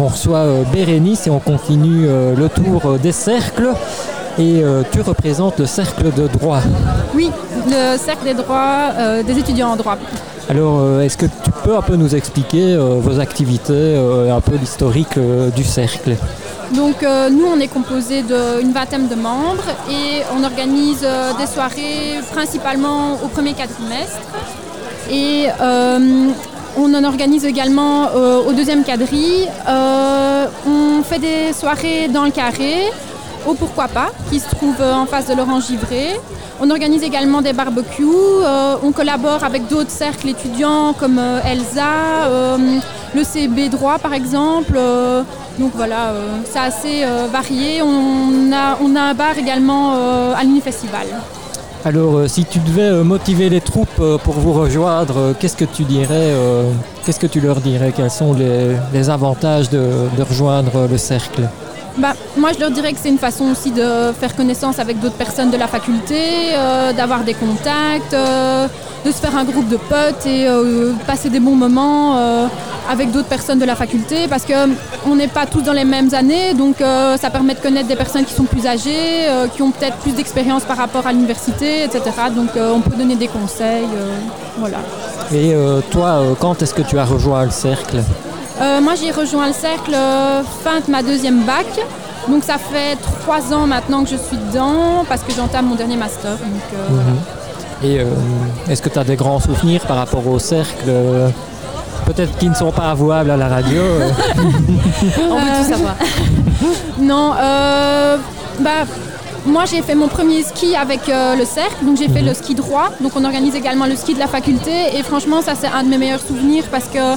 On reçoit Bérénice et on continue le tour des cercles. Et tu représentes le cercle de droit. Oui, le cercle des droits des étudiants en droit. Alors, est-ce que tu peux un peu nous expliquer vos activités, un peu l'historique du cercle? Donc nous, on est composé d'une vingtaine de membres et on organise des soirées principalement au premier quadrimestre. Et on en organise également euh, au deuxième quadrille. Euh, on fait des soirées dans le carré, au Pourquoi pas, qui se trouve en face de l'Orange Givré. On organise également des barbecues. Euh, on collabore avec d'autres cercles étudiants comme Elsa, le CB droit par exemple. donc voilà, c'est assez varié. On a, on a un bar également à l'Uni-Festival. Alors, euh, si tu devais euh, motiver les troupes euh, pour vous rejoindre, qu'est-ce que tu dirais Qu'est-ce que tu leur dirais? Quels sont les, avantages de, rejoindre le cercle? Bah, moi, je leur dirais que c'est une façon aussi de faire connaissance avec d'autres personnes de la faculté, d'avoir des contacts, de se faire un groupe de potes et passer des bons moments avec d'autres personnes de la faculté parce qu'on n'est pas tous dans les mêmes années, donc euh, ça permet de connaître des personnes qui sont plus âgées, euh, qui ont peut-être plus d'expérience par rapport à l'université, etc. Donc euh, on peut donner des conseils. voilà. Et toi, quand est-ce que tu as rejoint le cercle Moi j'ai rejoint le cercle fin de ma deuxième bac. Donc ça fait trois ans maintenant que je suis dedans parce que j'entame mon dernier master. Mhm. Et est-ce que tu as des grands souvenirs par rapport au cercle peut-être qui ne sont pas avouables à la radio. On veut tout savoir. non, euh, bah, moi j'ai fait mon premier ski avec euh, le cercle, donc j'ai fait le ski droit, donc on organise également le ski de la faculté et franchement ça c'est un de mes meilleurs souvenirs parce que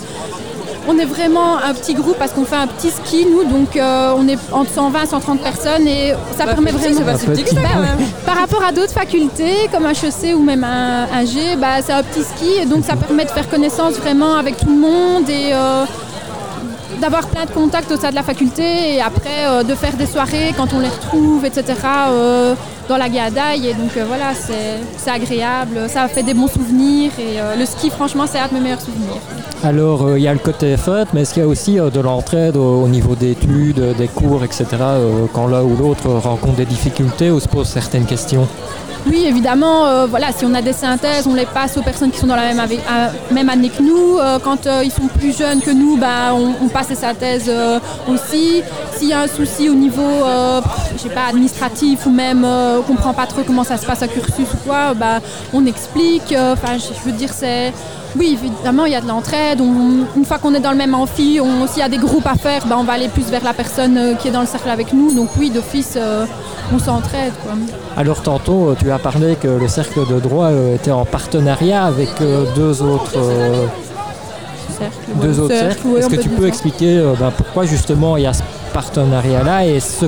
on est vraiment un petit groupe parce qu'on fait un petit ski, nous, donc euh, on est entre 120 130 personnes et ça permet vraiment. Bah, par rapport à d'autres facultés comme HEC ou même un, G, bah, c'est un petit ski et donc ça permet de faire connaissance vraiment avec tout le monde et euh, d'avoir plein de contacts au sein de la faculté et après euh, de faire des soirées quand on les retrouve, etc. dans la Gadaï et donc voilà, c'est agréable, ça fait des bons souvenirs et le ski, franchement, c'est un de mes meilleurs souvenirs. Alors, euh, il y a le côté fun, mais est-ce qu'il y a aussi euh, de l'entraide au, niveau d'études, euh, des cours, etc., quand l'un ou l'autre rencontre des difficultés ou se pose certaines questions? Oui, évidemment, voilà, si on a des synthèses, on les passe aux personnes qui sont dans la même, même année que nous. quand ils sont plus jeunes que nous, bah, on, passe les synthèses aussi. S'il y a un souci au niveau, je sais pas, administratif ou même on comprend pas trop comment ça se passe à cursus ou quoi, bah, on explique. Enfin, je veux dire, c'est oui, évidemment, il y a de l'entraide. Une fois qu'on est dans le même amphi, s'il y a des groupes à faire, ben, on va aller plus vers la personne euh, qui est dans le cercle avec nous. Donc oui, d'office, euh, on s'entraide. Alors tantôt, euh, tu as parlé que le cercle de droit était en partenariat avec deux autres... Deux autres cercles. Est-ce que tu peux expliquer ben, pourquoi justement il y a ce partenariat-là et ce,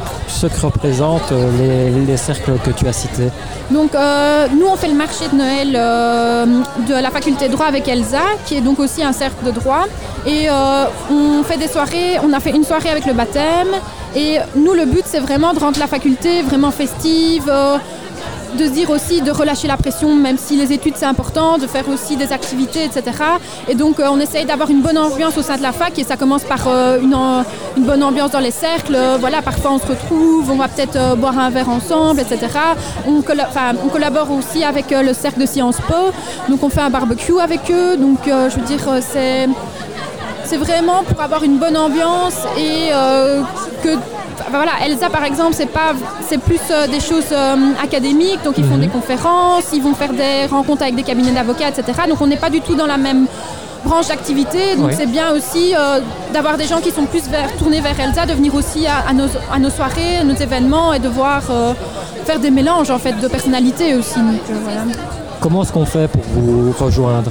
que représentent euh, les, cercles que tu as cités Donc euh, nous on fait le marché de Noël euh, de la faculté de droit avec Elsa, qui est donc aussi un cercle de droit. Et on fait des soirées, on a fait une soirée avec le baptême. Et nous le but c'est vraiment de rendre la faculté vraiment festive de se dire aussi de relâcher la pression, même si les études c'est important, de faire aussi des activités, etc. Et donc euh, on essaye d'avoir une bonne ambiance au sein de la fac et ça commence par euh, une, bonne ambiance dans les cercles. voilà, parfois on se retrouve, on va peut-être euh, boire un verre ensemble, etc. On, on collabore aussi avec le cercle de Sciences Po, donc on fait un barbecue avec eux. Donc je veux dire, c'est c'est vraiment pour avoir une bonne ambiance et que voilà, Elsa par exemple, c'est pas, c'est plus euh, des choses euh, académiques, donc ils font des mhm. conférences, ils vont faire des rencontres avec des cabinets d'avocats, etc. Donc on n'est pas du tout dans la même branche d'activité, donc c'est bien aussi euh, d'avoir des gens qui sont plus tournés vers Elsa, de venir aussi à, nos, soirées, à nos événements et de voir faire des mélanges en fait de personnalités aussi. Comment est-ce qu'on fait pour vous rejoindre?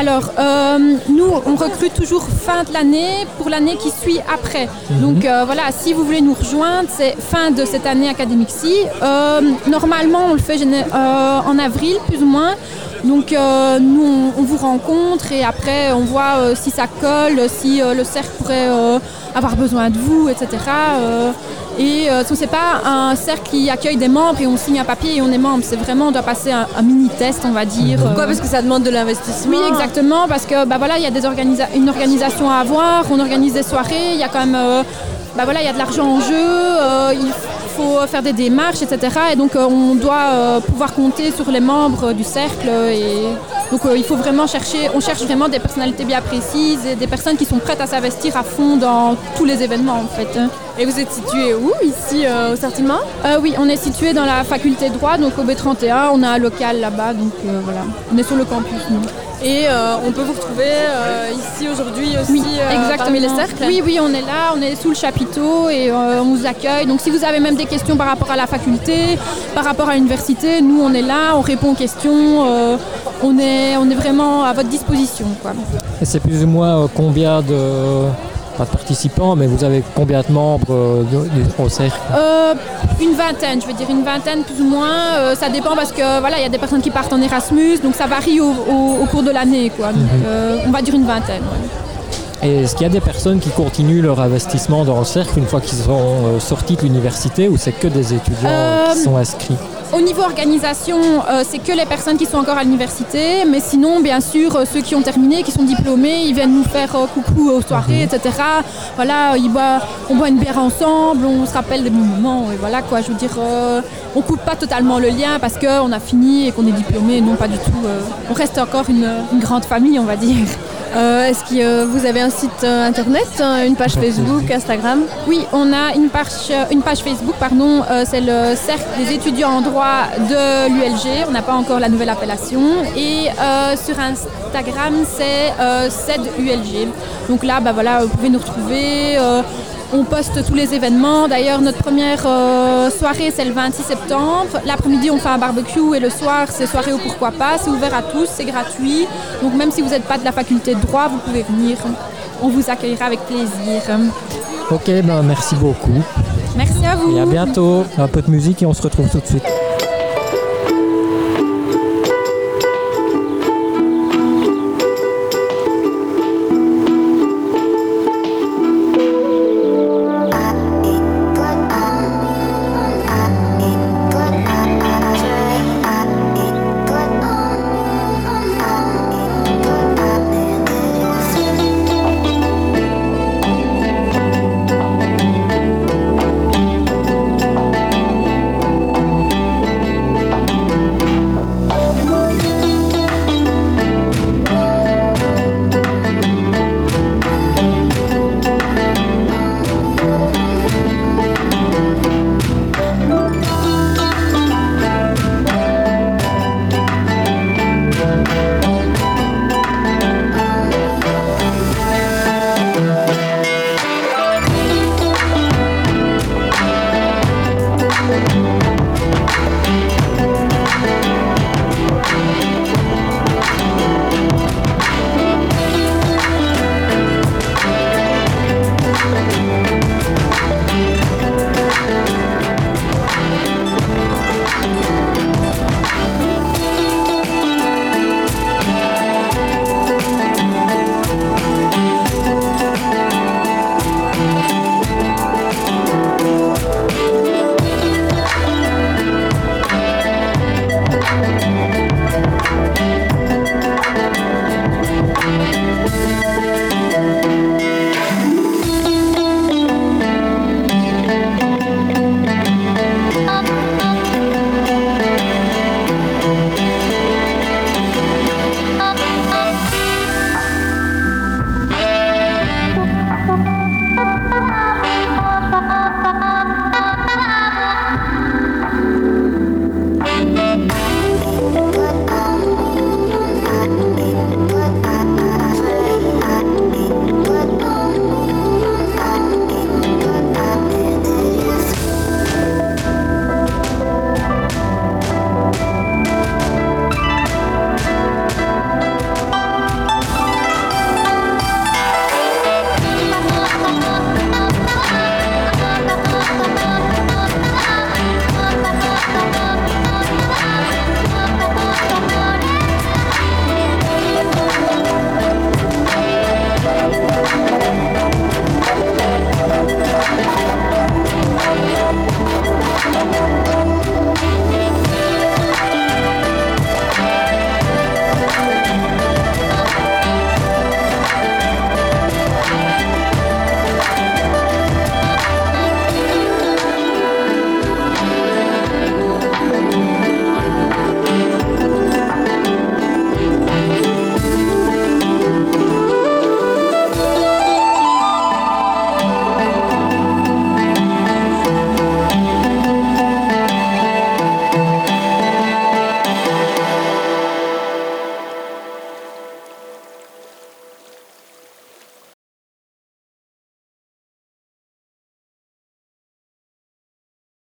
Alors, euh, nous, on recrute toujours fin de l'année pour l'année qui suit après. Mhm. Donc euh, voilà, si vous voulez nous rejoindre, c'est fin de cette année académique-ci. Euh, normalement, on le fait en avril, plus ou moins. Donc nous, on, vous rencontre et après, on voit si ça colle, si le cercle pourrait avoir besoin de vous, etc. Et euh, ce n'est pas un cercle qui accueille des membres et on signe un papier et on est membre. C'est vraiment, on doit passer un, mini-test, on va dire. Pourquoi? Parce que ça demande de l'investissement. Oui, exactement, parce que bah, voilà, il y a des une organisation à avoir, on organise des soirées, il y a quand même... bah, voilà, il y a de l'argent en jeu, il faut faire des démarches, etc. Et donc on doit pouvoir compter sur les membres du cercle et donc euh, il faut vraiment chercher, on cherche vraiment des personnalités bien précises et des personnes qui sont prêtes à s'investir à fond dans tous les événements en fait. Et vous êtes situé où ici euh, au Sortiment euh, Oui, on est situé dans la faculté de droit, donc au B31, on a un local là-bas, donc voilà, on est sur le campus nous. Et on peut vous retrouver ici aujourd'hui aussi oui, exactement. les cercles Oui, oui, on est là, on est sous le chapiteau et on vous accueille. Donc si vous avez même des questions par rapport à la faculté, par rapport à l'université, nous on est là, on répond aux questions, on est on est vraiment à votre disposition. Et c'est plus ou moins euh, combien de, pas de participants, mais vous avez combien de membres euh, au cercle? Euh, Une vingtaine, je veux dire une vingtaine plus ou moins. ça dépend parce que voilà, il y a des personnes qui partent en Erasmus, donc ça varie au, cours de l'année. quoi. Mhm. on va dire une vingtaine. Et est-ce qu'il y a des personnes qui continuent leur investissement dans le cercle une fois qu'ils sont sortis de l'université ou c'est que des étudiants qui sont inscrits au niveau organisation, euh, c'est que les personnes qui sont encore à l'université, mais sinon, bien sûr, euh, ceux qui ont terminé, qui sont diplômés, ils viennent nous faire euh, coucou aux soirées, mhm. etc. Voilà, on boit une bière ensemble, on se rappelle des moments, et voilà quoi. Je veux dire, on coupe pas totalement le lien parce qu'on a fini et qu'on est diplômé, non pas du tout. on reste encore une grande famille, on va dire. Euh, est-ce que euh, vous avez un site euh, internet, une page Facebook, Instagram? Oui, on a une page, une page Facebook, pardon, c'est le Cercle des étudiants en droit de l'ULG, on n'a pas encore la nouvelle appellation. Et sur Instagram, c'est CEDULG. Donc là, bah, voilà, vous pouvez nous retrouver. On poste tous les événements. D'ailleurs, notre première euh, soirée, c'est le 26 septembre. L'après-midi, on fait un barbecue et le soir, c'est soirée au pourquoi pas. C'est ouvert à tous, c'est gratuit. Donc même si vous n'êtes pas de la faculté de droit, vous pouvez venir. On vous accueillera avec plaisir. Ok, ben merci beaucoup. Merci à vous. Et à bientôt. Un peu de musique et on se retrouve tout de suite.